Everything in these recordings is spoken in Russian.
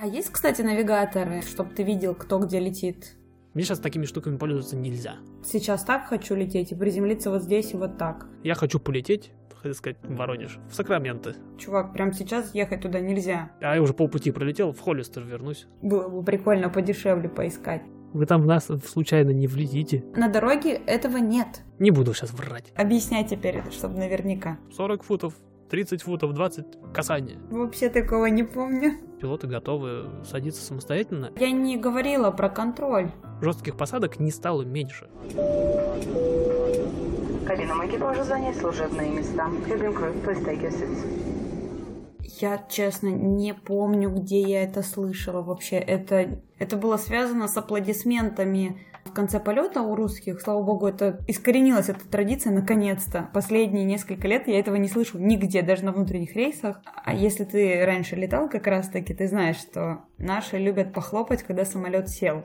А есть, кстати, навигаторы, чтобы ты видел, кто где летит? Мне сейчас такими штуками пользоваться нельзя. Сейчас так хочу лететь и приземлиться вот здесь и вот так. Я хочу полететь, хотел сказать, в Воронеж, в Сакраменто. Чувак, прям сейчас ехать туда нельзя. А я уже полпути пролетел, в Холлистер вернусь. Было бы прикольно подешевле поискать. Вы там в нас случайно не влетите. На дороге этого нет. Не буду сейчас врать. Объясняй теперь, чтобы наверняка. 40 футов, 30 футов, 20 касания. Вообще такого не помню. Пилоты готовы садиться самостоятельно. Я не говорила про контроль. Жестких посадок не стало меньше. Кабинам экипажа занять служебные места. Cabin crew, please take your seats. Я, честно, не помню, где я это слышала вообще. Это, это было связано с аплодисментами в конце полета у русских. Слава богу, это искоренилась эта традиция наконец-то. Последние несколько лет я этого не слышу нигде, даже на внутренних рейсах. А если ты раньше летал как раз-таки, ты знаешь, что наши любят похлопать, когда самолет сел.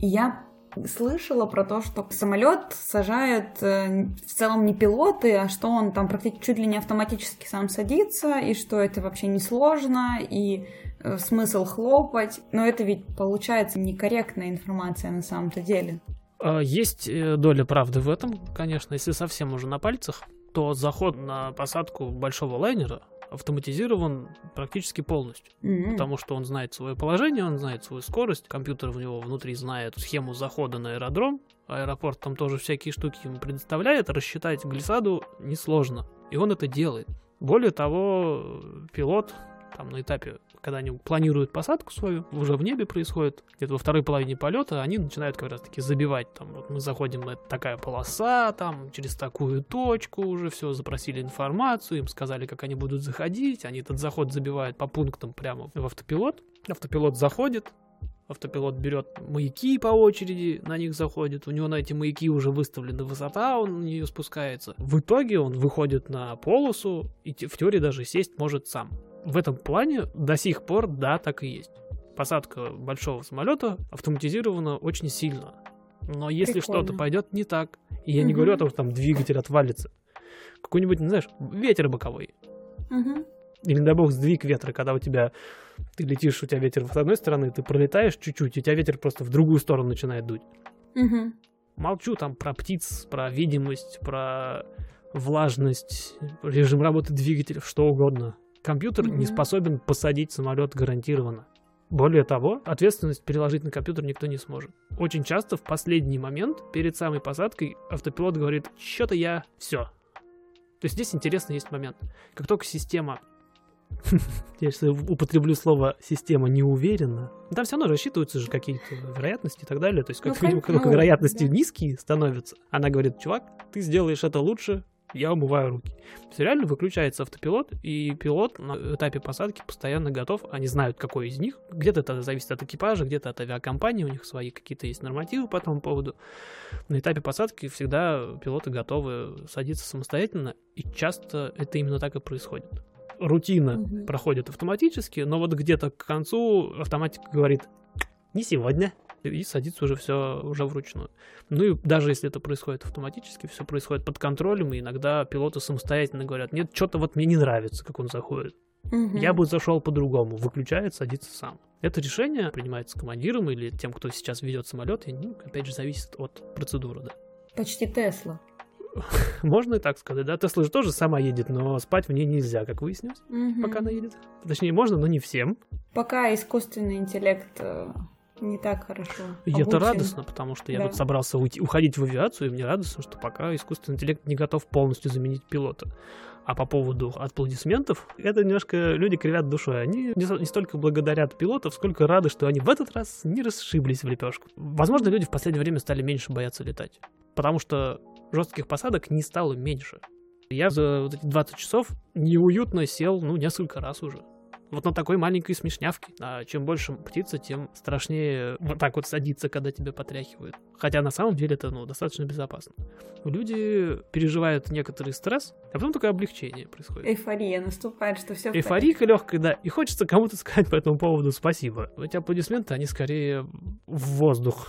И я слышала про то, что самолет сажают э, в целом не пилоты, а что он там практически чуть ли не автоматически сам садится, и что это вообще не сложно, и смысл хлопать. Но это ведь получается некорректная информация на самом-то деле. А, Есть э, доля правды в этом, конечно, если совсем уже на пальцах, то заход на посадку большого лайнера автоматизирован практически полностью. М. Потому что он знает свое положение, он знает свою скорость, компьютер в него внутри знает схему захода на аэродром, аэропорт там тоже всякие штуки ему предоставляет, рассчитать глиссаду несложно, и он это делает. Более того, пилот там на этапе, когда они планируют посадку свою, уже в небе происходит, где-то во второй половине полета, они начинают как раз таки забивать, там, вот мы заходим на такая полоса, там, через такую точку уже все, запросили информацию, им сказали, как они будут заходить, они этот заход забивают по пунктам прямо в автопилот, автопилот заходит, Автопилот берет маяки по очереди, на них заходит. У него на эти маяки уже выставлена высота, он на нее спускается. В итоге он выходит на полосу и в теории даже сесть может сам. В этом плане до сих пор, да, так и есть. Посадка большого самолета автоматизирована очень сильно. Но если что-то пойдет не так, и я не Мгм. говорю о том, что там двигатель отвалится, какой-нибудь, не знаешь, ветер боковой, Мгм. или, дай бог, сдвиг ветра, когда у тебя ты летишь, у тебя ветер с одной стороны, ты пролетаешь чуть-чуть, и у тебя ветер просто в другую сторону начинает дуть. Мгм. Молчу там про птиц, про видимость, про влажность, режим работы двигателя, что угодно. Компьютер не Мгм. способен посадить самолет гарантированно. Более того, ответственность переложить на компьютер никто не сможет. Очень часто в последний момент, перед самой посадкой, автопилот говорит, что-то я... Все. То есть здесь интересный есть момент. Как только система я сейчас употреблю слово система не уверена. Там все равно рассчитываются же какие-то вероятности и так далее. То есть, как, Ну, видимо, как- только ну, вероятности да. низкие становятся, она говорит, чувак, ты сделаешь это лучше, я умываю руки. Все реально выключается автопилот, и пилот на этапе посадки постоянно готов. Они знают, какой из них. Где-то это зависит от экипажа, где-то от авиакомпании, у них свои какие-то есть нормативы по этому поводу. На этапе посадки всегда пилоты готовы садиться самостоятельно, и часто это именно так и происходит. Рутина Мгм. проходит автоматически, но вот где-то к концу автоматика говорит «не сегодня», и садится уже все уже вручную. Ну и даже если это происходит автоматически, все происходит под контролем, и иногда пилоты самостоятельно говорят, нет, что-то вот мне не нравится, как он заходит. Мгм. Я бы зашел по-другому, выключает, садится сам. Это решение принимается командиром или тем, кто сейчас ведет самолет, и, ну, опять же, зависит от процедуры, да. Почти Тесла. Можно и так сказать, да. Тесла же тоже сама едет, но спать в ней нельзя, как выяснилось, Мгм. пока она едет. Точнее, можно, но не всем. Пока искусственный интеллект э, не так хорошо. И это радостно, потому что я Да. тут собрался уйти, уходить в авиацию, и мне радостно, что пока искусственный интеллект не готов полностью заменить пилота. А по поводу аплодисментов, это немножко люди кривят душой. Они не столько благодарят пилотов, сколько рады, что они в этот раз не расшиблись в лепешку. Возможно, люди в последнее время стали меньше бояться летать. Потому что жестких посадок не стало меньше. Я за вот эти 20 часов неуютно сел, ну, несколько раз уже. Вот на такой маленькой смешнявке. А чем больше птица, тем страшнее вот так вот садиться, когда тебя потряхивают. Хотя на самом деле это, ну, достаточно безопасно. Люди переживают некоторый стресс, а потом такое облегчение происходит. Эйфория наступает, что все Эйфорийка легкая, да, и хочется кому-то сказать по этому поводу спасибо. Эти аплодисменты, они скорее в воздух.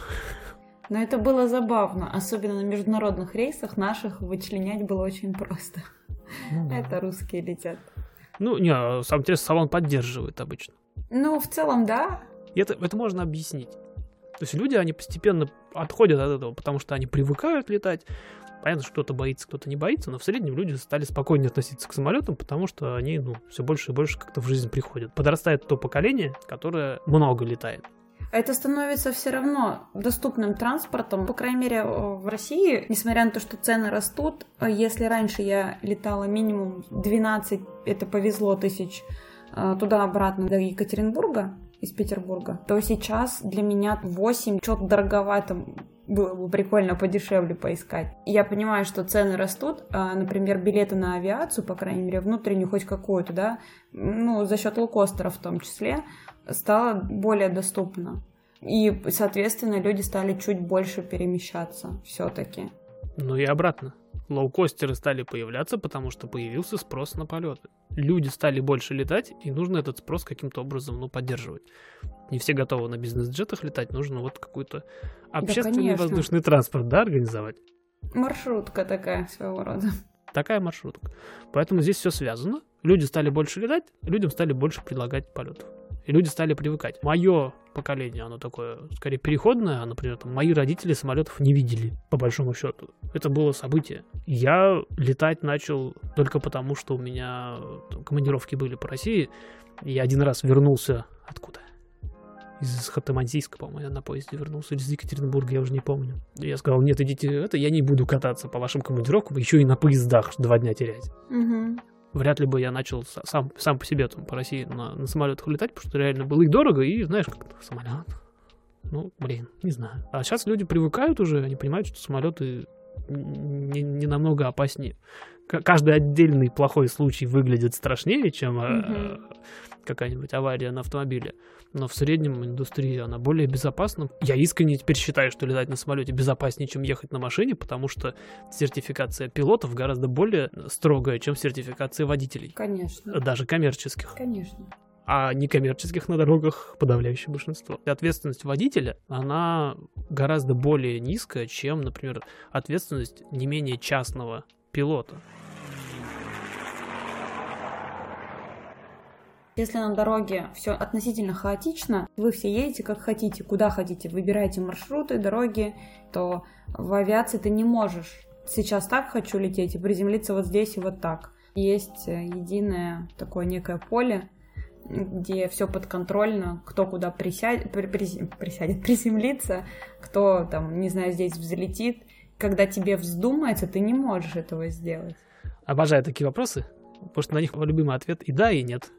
Но это было забавно, особенно на международных рейсах наших вычленять было очень просто. Ну, да. Это русские летят. Ну, не, самое интересное, салон поддерживает обычно. Ну, в целом, да. И это, это можно объяснить. То есть люди, они постепенно отходят от этого, потому что они привыкают летать. Понятно, что кто-то боится, кто-то не боится, но в среднем люди стали спокойнее относиться к самолетам, потому что они ну, все больше и больше как-то в жизнь приходят. Подрастает то поколение, которое много летает. Это становится все равно доступным транспортом. По крайней мере, в России, несмотря на то, что цены растут, если раньше я летала минимум 12, это повезло, тысяч э, туда-обратно до Екатеринбурга, из Петербурга, то сейчас для меня 8 что-то дороговато было бы прикольно подешевле поискать. Я понимаю, что цены растут, а, например, билеты на авиацию, по крайней мере, внутреннюю хоть какую-то, да, ну, за счет лоукостеров в том числе, стало более доступно. И, соответственно, люди стали чуть больше перемещаться все-таки. Ну и обратно. Лоукостеры стали появляться, потому что появился спрос на полеты. Люди стали больше летать, и нужно этот спрос каким-то образом ну, поддерживать. Не все готовы на бизнес-джетах летать, нужно вот какой-то общественный да, воздушный транспорт, да, организовать. Маршрутка такая своего рода. Такая маршрутка. Поэтому здесь все связано. Люди стали больше летать, людям стали больше предлагать полетов и люди стали привыкать. Мое поколение, оно такое, скорее, переходное, а, например, там, мои родители самолетов не видели, по большому счету. Это было событие. Я летать начал только потому, что у меня там, командировки были по России. Я один раз вернулся откуда? из Хатамансийска, по-моему, я на поезде вернулся, или из Екатеринбурга, я уже не помню. Я сказал, нет, идите, это я не буду кататься по вашим командировкам, еще и на поездах два дня терять. Угу вряд ли бы я начал сам, сам по себе там, по России на, на самолетах летать, потому что реально было и дорого, и знаешь, как самолет. Ну, блин, не знаю. А сейчас люди привыкают уже, они понимают, что самолеты не, не намного опаснее. Каждый отдельный плохой случай выглядит страшнее, чем mm-hmm. Какая-нибудь авария на автомобиле но в среднем индустрия, она более безопасна. Я искренне теперь считаю, что летать на самолете безопаснее, чем ехать на машине, потому что сертификация пилотов гораздо более строгая, чем сертификация водителей. Конечно. Даже коммерческих. Конечно а некоммерческих на дорогах подавляющее большинство. Ответственность водителя, она гораздо более низкая, чем, например, ответственность не менее частного пилота. Если на дороге все относительно хаотично, вы все едете как хотите, куда хотите, выбираете маршруты, дороги, то в авиации ты не можешь сейчас так хочу лететь и приземлиться вот здесь и вот так. Есть э, единое такое некое поле, где все подконтрольно, кто куда присядет, при, при, присядет, приземлится, кто там, не знаю, здесь взлетит. Когда тебе вздумается, ты не можешь этого сделать. Обожаю такие вопросы, потому что на них любимый ответ и да, и нет.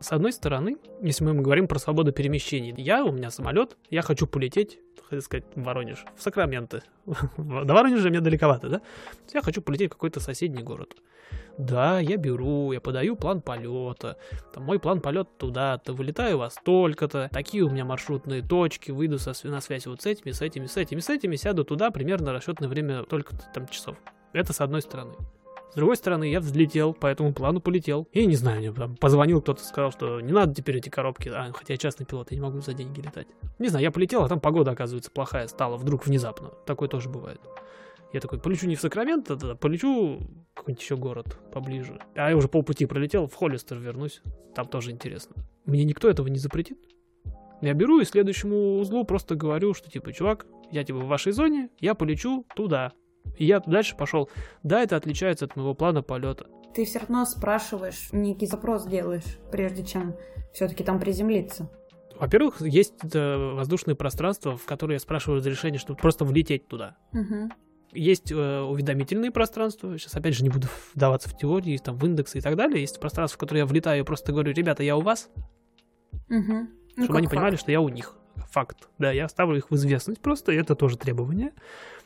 С одной стороны, если мы говорим про свободу перемещений, я, у меня самолет, я хочу полететь, хотел сказать, в Воронеж, в Сакраменто. До Воронежа мне далековато, да? Я хочу полететь в какой-то соседний город. Да, я беру, я подаю план полета. Там мой план полета туда-то, вылетаю во столько-то. Такие у меня маршрутные точки, выйду со, на связь вот с этими, с этими, с этими, с этими, сяду туда, примерно расчетное время только там часов. Это с одной стороны. С другой стороны, я взлетел, по этому плану полетел. И не знаю, мне там позвонил кто-то, сказал, что не надо теперь эти коробки, а, хотя я частный пилот, я не могу за деньги летать. Не знаю, я полетел, а там погода, оказывается, плохая стала, вдруг внезапно. Такое тоже бывает. Я такой, полечу не в Сакраменто, тогда полечу в какой-нибудь еще город поближе. А я уже полпути пролетел, в Холлистер вернусь. Там тоже интересно. Мне никто этого не запретит. Я беру и следующему узлу просто говорю, что типа, чувак, я типа в вашей зоне, я полечу туда. И я дальше пошел. Да, это отличается от моего плана полета. Ты все равно спрашиваешь, некий запрос делаешь, прежде чем все-таки там приземлиться. Во-первых, есть это воздушное пространство, в которое я спрашиваю разрешение, чтобы просто влететь туда. Угу. Есть э, уведомительные пространства. Сейчас опять же не буду вдаваться в теории, там в индексы и так далее. Есть пространство, в которое я влетаю и просто говорю, ребята, я у вас. Угу. Ну, чтобы они факт. понимали, что я у них. Факт. Да, я ставлю их в известность просто, и это тоже требование.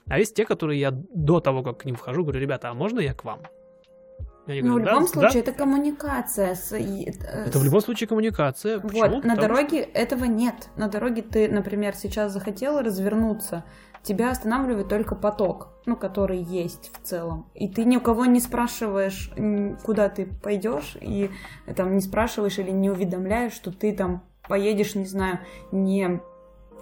А есть те, которые я до того, как к ним вхожу, говорю, ребята, а можно я к вам? Ну, в любом да, случае, да. это коммуникация. С... Э, это в любом случае коммуникация. Почему? Вот, на Потому дороге что... этого нет. На дороге ты, например, сейчас захотел развернуться, тебя останавливает только поток, ну, который есть в целом. И ты ни у кого не спрашиваешь, куда ты пойдешь, и там не спрашиваешь или не уведомляешь, что ты там поедешь, не знаю, не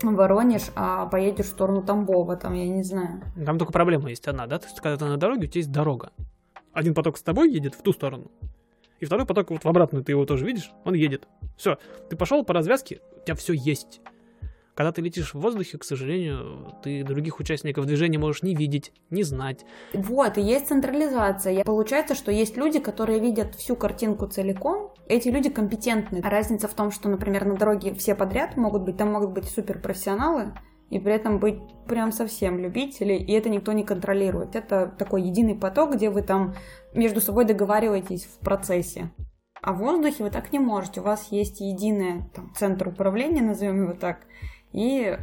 Воронеж, а поедешь в сторону Тамбова, там, я не знаю. Там только проблема есть одна, да? То есть, когда ты на дороге, у тебя есть дорога. Один поток с тобой едет в ту сторону, и второй поток вот в обратную, ты его тоже видишь, он едет. Все, ты пошел по развязке, у тебя все есть. Когда ты летишь в воздухе, к сожалению, ты других участников движения можешь не видеть, не знать. Вот, и есть централизация. Получается, что есть люди, которые видят всю картинку целиком. Эти люди компетентны. А разница в том, что, например, на дороге все подряд могут быть, там могут быть суперпрофессионалы, и при этом быть прям совсем любители, и это никто не контролирует. Это такой единый поток, где вы там между собой договариваетесь в процессе. А в воздухе вы так не можете. У вас есть единый там, центр управления, назовем его так, и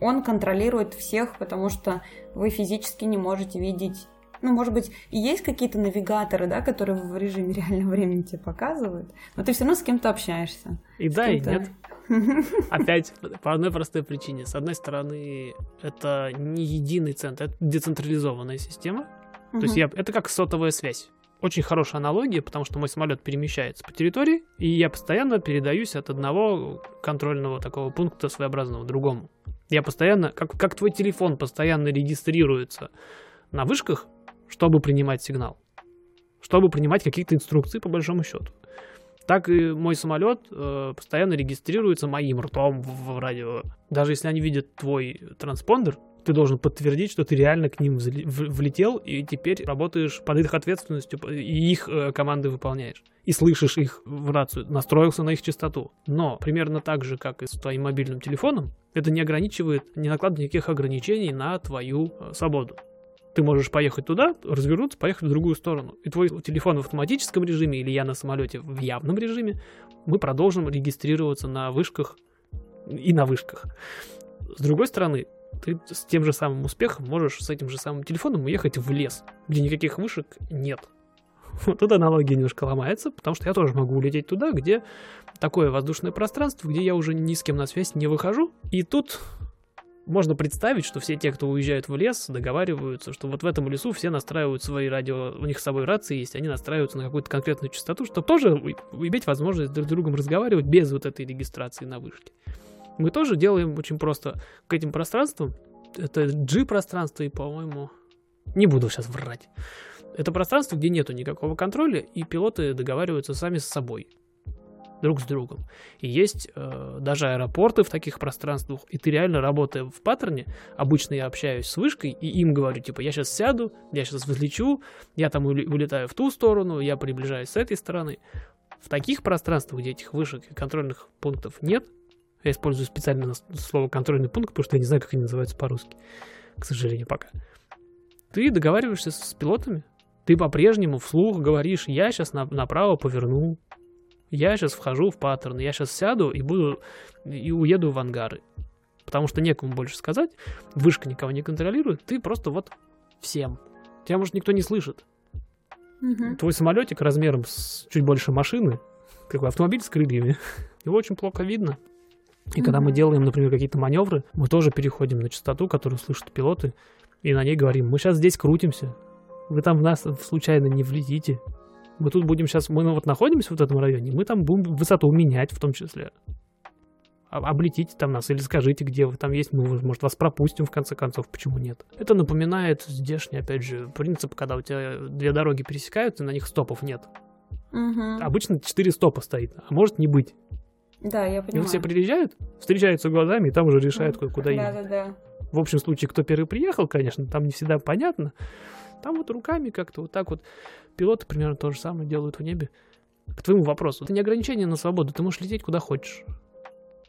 он контролирует всех, потому что вы физически не можете видеть ну, может быть, и есть какие-то навигаторы, да, которые в режиме реального времени тебе показывают, но ты все равно с кем-то общаешься. И да, и нет. Опять по одной простой причине. С одной стороны, это не единый центр, это децентрализованная система. То есть я, это как сотовая связь очень хорошая аналогия, потому что мой самолет перемещается по территории, и я постоянно передаюсь от одного контрольного такого пункта своеобразного другому. Я постоянно, как, как твой телефон постоянно регистрируется на вышках, чтобы принимать сигнал, чтобы принимать какие-то инструкции по большому счету. Так и мой самолет э, постоянно регистрируется моим ртом в, в радио. Даже если они видят твой транспондер, ты должен подтвердить, что ты реально к ним влетел и теперь работаешь под их ответственностью и их э, команды выполняешь. И слышишь их в рацию, настроился на их частоту. Но примерно так же, как и с твоим мобильным телефоном, это не ограничивает, не накладывает никаких ограничений на твою э, свободу. Ты можешь поехать туда, развернуться, поехать в другую сторону. И твой телефон в автоматическом режиме или я на самолете в явном режиме, мы продолжим регистрироваться на вышках и на вышках. С другой стороны, ты с тем же самым успехом можешь с этим же самым телефоном уехать в лес, где никаких вышек нет. Вот тут аналогия немножко ломается, потому что я тоже могу улететь туда, где такое воздушное пространство, где я уже ни с кем на связь не выхожу. И тут можно представить, что все те, кто уезжают в лес, договариваются, что вот в этом лесу все настраивают свои радио, у них с собой рации есть, они настраиваются на какую-то конкретную частоту, чтобы тоже иметь возможность друг с другом разговаривать без вот этой регистрации на вышке мы тоже делаем очень просто к этим пространствам. Это G-пространство и, по-моему, не буду сейчас врать. Это пространство, где нету никакого контроля, и пилоты договариваются сами с собой, друг с другом. И есть э, даже аэропорты в таких пространствах, и ты реально работая в паттерне, обычно я общаюсь с вышкой, и им говорю, типа, я сейчас сяду, я сейчас взлечу, я там улетаю в ту сторону, я приближаюсь с этой стороны. В таких пространствах, где этих вышек и контрольных пунктов нет, я использую специально слово контрольный пункт, потому что я не знаю, как они называются по-русски. К сожалению, пока. Ты договариваешься с пилотами. Ты по-прежнему вслух говоришь, я сейчас на, направо поверну, я сейчас вхожу в паттерн, я сейчас сяду и буду и уеду в ангары. Потому что некому больше сказать, вышка никого не контролирует, ты просто вот всем. Тебя, может, никто не слышит. Угу. Твой самолетик размером с чуть больше машины, какой автомобиль с крыльями, его очень плохо видно. И mm-hmm. когда мы делаем, например, какие-то маневры, мы тоже переходим на частоту, которую слышат пилоты, и на ней говорим, мы сейчас здесь крутимся, вы там в нас случайно не влетите. Мы тут будем сейчас, мы вот находимся в этом районе, мы там будем высоту менять в том числе. Облетите там нас или скажите, где вы там есть, мы, может, вас пропустим в конце концов, почему нет. Это напоминает здешний, опять же, принцип, когда у тебя две дороги пересекаются, и на них стопов нет. Угу. Обычно четыре стопа стоит, а может не быть. Да, я понимаю. И все приезжают, встречаются глазами, и там уже решают, куда ехать. Да, да, да. В общем случае, кто первый приехал, конечно, там не всегда понятно. Там вот руками как-то вот так вот. Пилоты примерно то же самое делают в небе. К твоему вопросу. Это не ограничение на свободу, ты можешь лететь куда хочешь.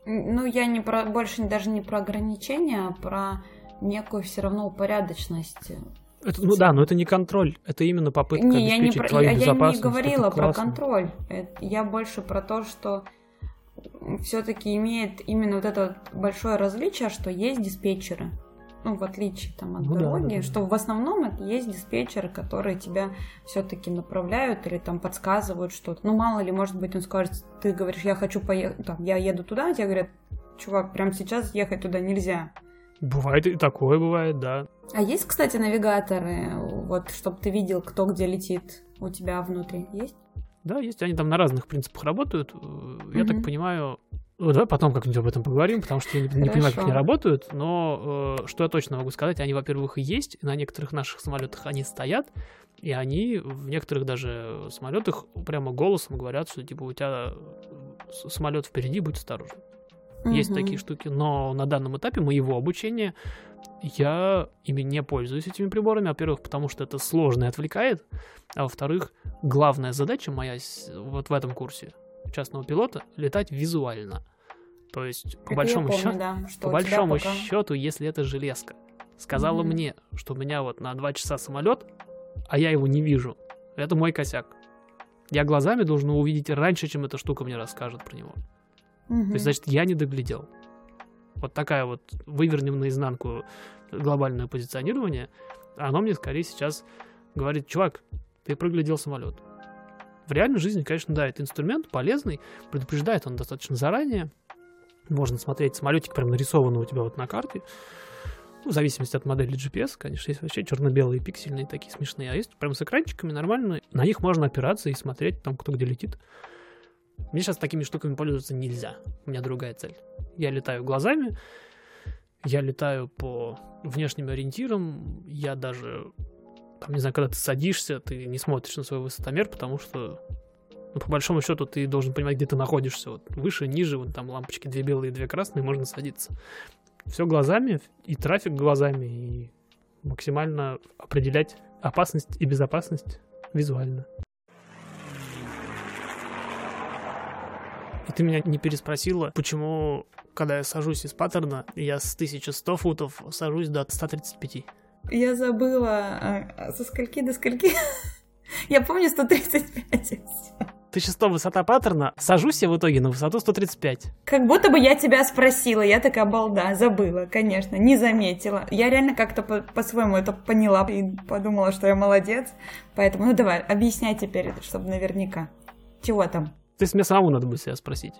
Ну, я не про, больше даже не про ограничения, а про некую все равно упорядоченность. Это, ну да, но это не контроль, это именно попытка не, я не про, твою я, безопасность. Я не говорила про контроль. Я больше про то, что все-таки имеет именно вот это большое различие, что есть диспетчеры. Ну, в отличие там, от ну, дороги, да, да, что в основном это есть диспетчеры, которые тебя все-таки направляют или там подсказывают что-то. Ну, мало ли, может быть, он скажет, ты говоришь, я хочу поехать, там, я еду туда, а тебе говорят, чувак, прямо сейчас ехать туда нельзя. Бывает и такое бывает, да. А есть, кстати, навигаторы, вот, чтобы ты видел, кто где летит у тебя внутри, есть? Да, есть, они там на разных принципах работают. Mm-hmm. Я так понимаю, Ну, давай потом как-нибудь об этом поговорим, потому что я не, не понимаю, как они работают. Но э, что я точно могу сказать, они, во-первых, есть, на некоторых наших самолетах они стоят, и они в некоторых даже самолетах прямо голосом говорят, что типа у тебя самолет впереди, будь осторожен. Есть такие штуки, но на данном этапе моего обучения я ими не пользуюсь этими приборами. Во-первых, потому что это сложно и отвлекает, а во-вторых, главная задача моя вот в этом курсе частного пилота летать визуально. То есть, по Это большому помню, счету, да, по большому пока- счету, если это железка сказала Мгм. мне, что у меня вот на два часа самолет, а я его не вижу, это мой косяк. Я глазами должен увидеть раньше, чем эта штука мне расскажет про него. Мгм. То есть, значит, я не доглядел. Вот такая вот вывернем наизнанку глобальное позиционирование, оно мне скорее сейчас говорит, чувак, ты проглядел самолет. В реальной жизни, конечно, да, это инструмент полезный, предупреждает он достаточно заранее. Можно смотреть самолетик прям нарисованный у тебя вот на карте. Ну, в зависимости от модели GPS, конечно, есть вообще черно-белые пиксельные такие смешные, а есть прям с экранчиками нормально. На них можно опираться и смотреть там, кто где летит. Мне сейчас такими штуками пользоваться нельзя. У меня другая цель. Я летаю глазами, я летаю по внешним ориентирам, я даже, там, не знаю, когда ты садишься, ты не смотришь на свой высотомер, потому что, ну, по большому счету, ты должен понимать, где ты находишься. Вот выше, ниже, вот там лампочки две белые, две красные, можно садиться. Все глазами, и трафик глазами, и максимально определять опасность и безопасность визуально. И ты меня не переспросила, почему, когда я сажусь из паттерна, я с 1100 футов сажусь до 135. Я забыла, а, а со скольки до скольки? Я помню 135. и всё. 1100 высота паттерна, сажусь я в итоге на высоту 135. Как будто бы я тебя спросила, я такая балда, забыла, конечно, не заметила. Я реально как-то по- по-своему это поняла и подумала, что я молодец. Поэтому, ну давай, объясняй теперь, чтобы наверняка. Чего там? То есть мне самому надо будет себя спросить.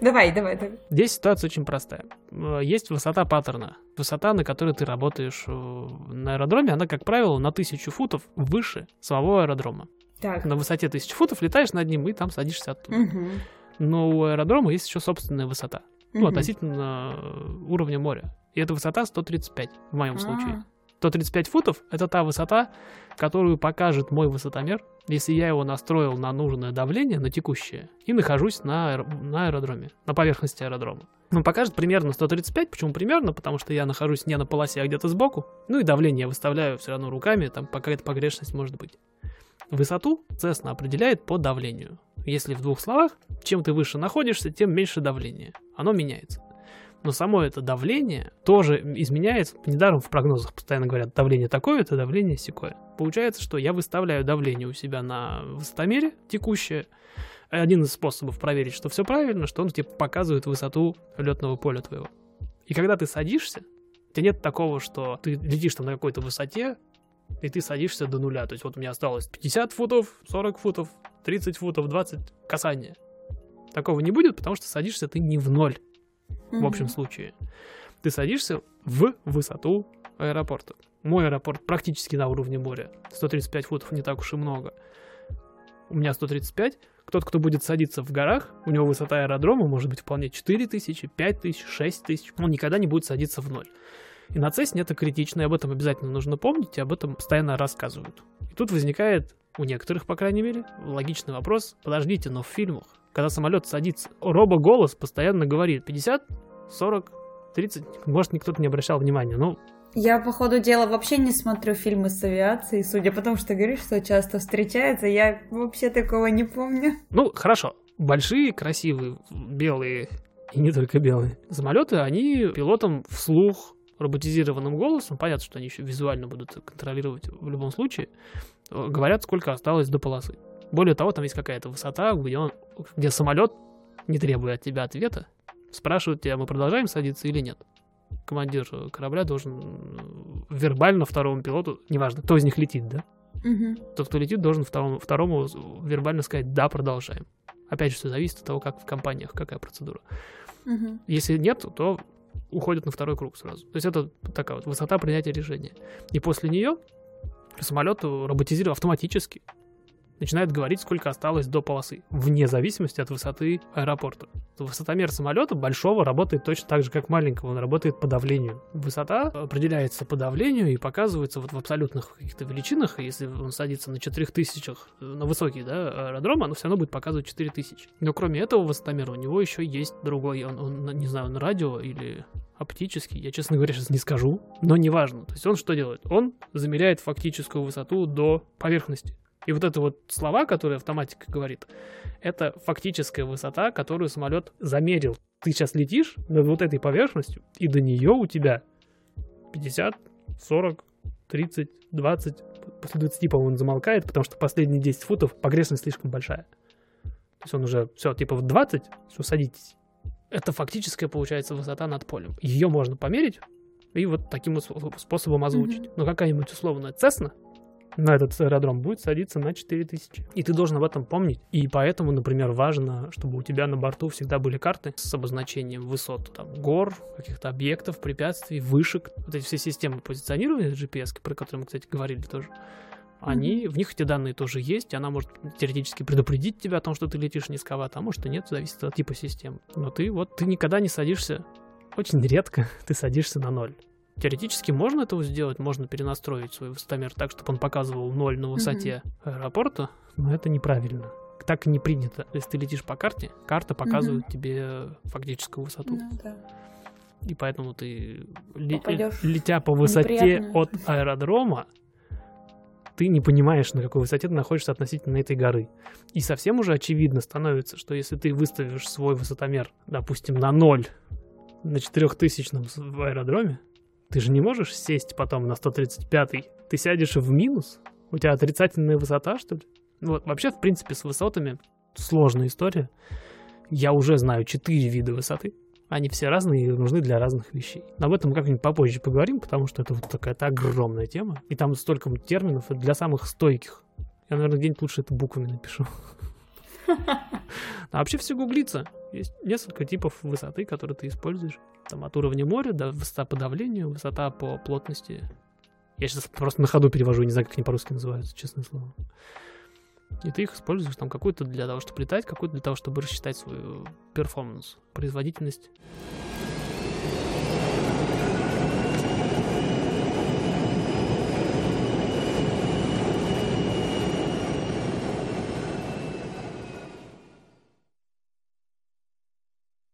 Давай, давай, давай. Здесь ситуация очень простая. Э, Есть высота паттерна. Высота, на которой ты работаешь э, на аэродроме, она, как правило, на 1000 футов выше самого аэродрома. Так. На высоте 1000 футов летаешь над ним и там садишься оттуда. Мгм. Но у аэродрома есть еще собственная высота. Ну, Мгм. относительно э, уровня моря. И эта высота 135 в моем случае. А, 135 футов — это та высота, которую покажет мой высотомер, если я его настроил на нужное давление, на текущее, и нахожусь на, аэро- на аэродроме, на поверхности аэродрома. Он покажет примерно 135, почему примерно? Потому что я нахожусь не на полосе, а где-то сбоку. Ну и давление я выставляю все равно руками, там какая-то погрешность может быть. Высоту Cessna определяет по давлению. Если в двух словах, чем ты выше находишься, тем меньше давление. Оно меняется. Но само это давление тоже изменяется. Недаром в прогнозах постоянно говорят, давление такое, это давление секое. Получается, что я выставляю давление у себя на высотомере текущее. Один из способов проверить, что все правильно, что он тебе показывает высоту летного поля твоего. И когда ты садишься, у тебя нет такого, что ты летишь там на какой-то высоте, и ты садишься до нуля. То есть вот у меня осталось 50 футов, 40 футов, 30 футов, 20 касания. Такого не будет, потому что садишься ты не в ноль в общем случае. Ты садишься в высоту аэропорта. Мой аэропорт практически на уровне моря. 135 футов не так уж и много. У меня 135. Тот, кто будет садиться в горах, у него высота аэродрома может быть вполне 4000, 5000, 6000. Он никогда не будет садиться в ноль. И на Цесне это критично, и об этом обязательно нужно помнить, и об этом постоянно рассказывают. И тут возникает, у некоторых, по крайней мере, логичный вопрос. Подождите, но в фильмах, когда самолет садится, робо-голос постоянно говорит 50, 40, 30. Может, никто не обращал внимания, но Я, по ходу дела, вообще не смотрю фильмы с авиацией, судя по тому, что говоришь, что часто встречается, я вообще такого не помню. Ну, хорошо. Большие, красивые, белые и не только белые самолеты, они пилотам вслух роботизированным голосом, понятно, что они еще визуально будут контролировать в любом случае, говорят, сколько осталось до полосы. Более того, там есть какая-то высота, где, он, где самолет, не требуя от тебя ответа, спрашивает тебя, мы продолжаем садиться или нет. Командир корабля должен э, вербально второму пилоту, неважно, кто из них летит, да, Мгм. тот, кто летит, должен второму, второму вербально сказать «да, продолжаем». Опять же, все зависит от того, как в компаниях, какая процедура. Мгм. Если нет, то уходят на второй круг сразу. То есть это такая вот высота принятия решения. И после нее самолет роботизирован автоматически. Начинает говорить, сколько осталось до полосы, вне зависимости от высоты аэропорта. Высотомер самолета большого работает точно так же, как маленького, он работает по давлению. Высота определяется по давлению и показывается вот в абсолютных каких-то величинах, если он садится на 4000, на высокий да, аэродром, оно все равно будет показывать 4000. Но кроме этого высотомера у него еще есть другой, он, он не знаю, на радио или оптический, я, честно говоря, сейчас не скажу, но неважно. То есть он что делает? Он замеряет фактическую высоту до поверхности. И вот это вот слова, которые автоматика говорит, это фактическая высота, которую самолет замерил. Ты сейчас летишь над вот этой поверхностью, и до нее у тебя 50, 40, 30, 20, после 20, по-моему, он замолкает, потому что последние 10 футов погрешность слишком большая. То есть он уже, все, типа в 20, все, садитесь. Это фактическая, получается, высота над полем. Ее можно померить и вот таким способом озвучить. Mm-hmm. Но какая-нибудь условная Цесна на этот аэродром будет садиться на 4000. И ты должен об этом помнить. И поэтому, например, важно, чтобы у тебя на борту всегда были карты с обозначением высот, там, гор, каких-то объектов, препятствий, вышек. Вот эти все системы позиционирования GPS, про которые мы, кстати, говорили тоже, они, mm-hmm. в них эти данные тоже есть, и она может теоретически предупредить тебя о том, что ты летишь низковато, а может и нет, зависит от типа системы. Но ты вот, ты никогда не садишься, очень редко ты садишься на ноль. Теоретически можно этого сделать, можно перенастроить свой высотомер так, чтобы он показывал ноль на высоте mm-hmm. аэропорта, но это неправильно. Так не принято. Если ты летишь по карте, карта показывает mm-hmm. тебе фактическую высоту. Ну, да. И поэтому ты, летя по высоте от аэродрома, ты не понимаешь, на какой высоте ты находишься относительно этой горы. И совсем уже очевидно становится, что если ты выставишь свой высотомер, допустим, на ноль на 4000 в аэродроме, ты же не можешь сесть потом на 135-й. Ты сядешь в минус? У тебя отрицательная высота, что ли? Вот, вообще, в принципе, с высотами сложная история. Я уже знаю четыре вида высоты. Они все разные и нужны для разных вещей. Но об этом как-нибудь попозже поговорим, потому что это вот такая-то огромная тема. И там столько терминов для самых стойких. Я, наверное, где-нибудь лучше это буквами напишу. А вообще все гуглится. Есть несколько типов высоты, которые ты используешь. Там от уровня моря до высота по давлению, высота по плотности. Я сейчас просто на ходу перевожу, не знаю, как они по-русски называются, честное слово. И ты их используешь там какую-то для того, чтобы летать, какую-то для того, чтобы рассчитать свою перформанс, производительность.